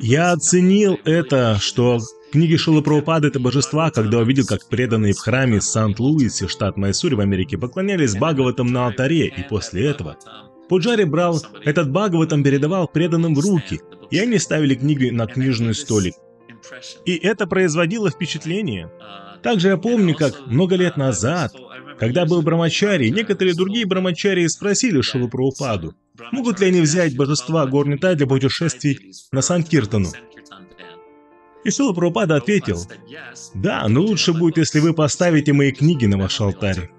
Я оценил это, что книги Шила Прабхупады — это божества, когда увидел, как преданные в храме Сант-Луисе, штат Майсури в Америке, поклонялись Бхагаватам на алтаре, и после этого Пуджари брал этот Бхагаватам, передавал преданным в руки, и они ставили книги на книжный столик. И это производило впечатление. Также я помню, как много лет назад, когда был брамачари, некоторые другие брамачарии спросили Шилу Прабхупаду, могут ли они взять божества Горнита для путешествий на Санкиртану. И Шила Прабхупада ответил, «Да, но лучше будет, если вы поставите мои книги на ваш алтарь».